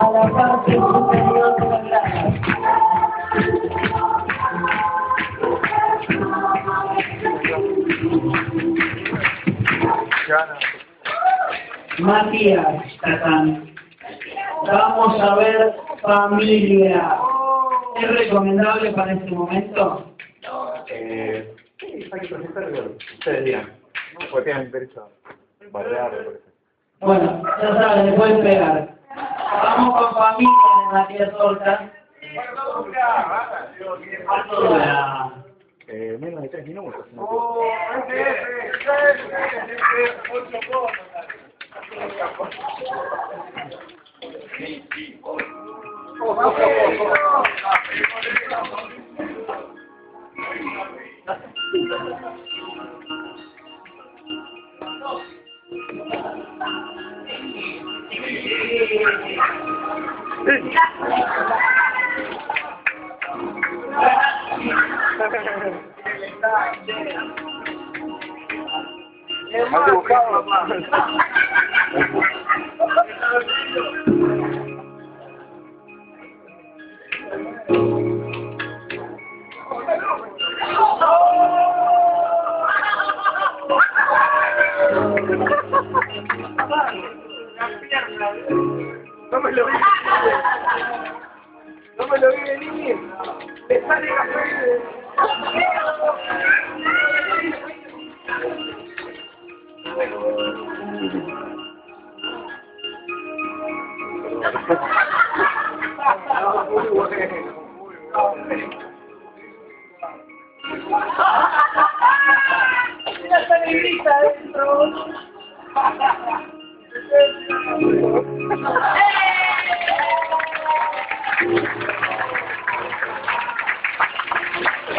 a la parte superior de la grada. Matías Tatán. Vamos a ver familia. ¿Es recomendable para este momento? Eh, sí, hay que presentarlo. Ustedes dirán. ¿no? Porque tienen derecho a sea. Bueno, ya saben, pueden pegar. Vamos con familia de Matías Horta. Eh, menos de tres minutos. Mas eu calma, mano. Thank you. No me lo vi. No me lo vi venir. Le sale Muy bueno, muy bueno. Mira esa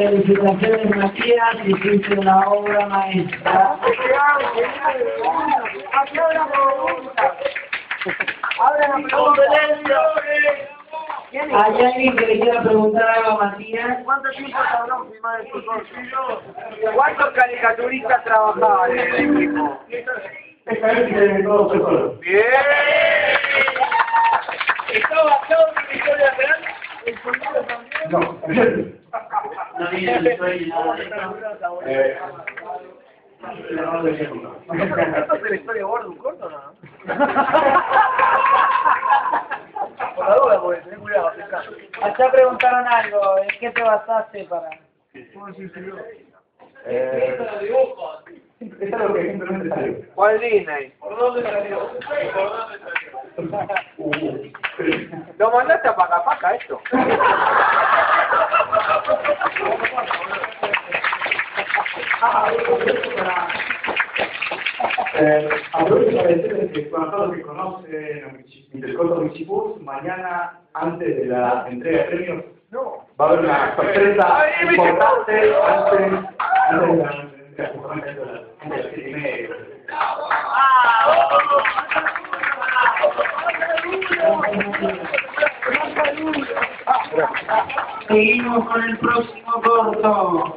Felicitaciones Matías, hiciste una obra maestra. ¿Hay alguien que le quiera preguntar algo a Matías? ¿Cuánto tiempo tardó en filmar corto? ¿Cuántos caricaturistas trabajaban en el equipo? ¡Bien! ¿Está basado en una historia real? No. No viene la historia nada de eso. Eh, ¿Esto es la historia gorda de un corto o no? Por la duda, porque tenés cuidado, acá. Acá preguntaron algo, ¿en qué te basaste para...? eh, es algo que simplemente salió. ¿Cuál Disney? Uh, ¿Lo mandaste a Paca Paca esto? Eh, aprovecho para decirles que para todos los que conocen el corto Michibus, mañana, antes de la entrega de premios, va a haber una sorpresa importante antes, antes de la antes de las. Seguimos con el próximo corto.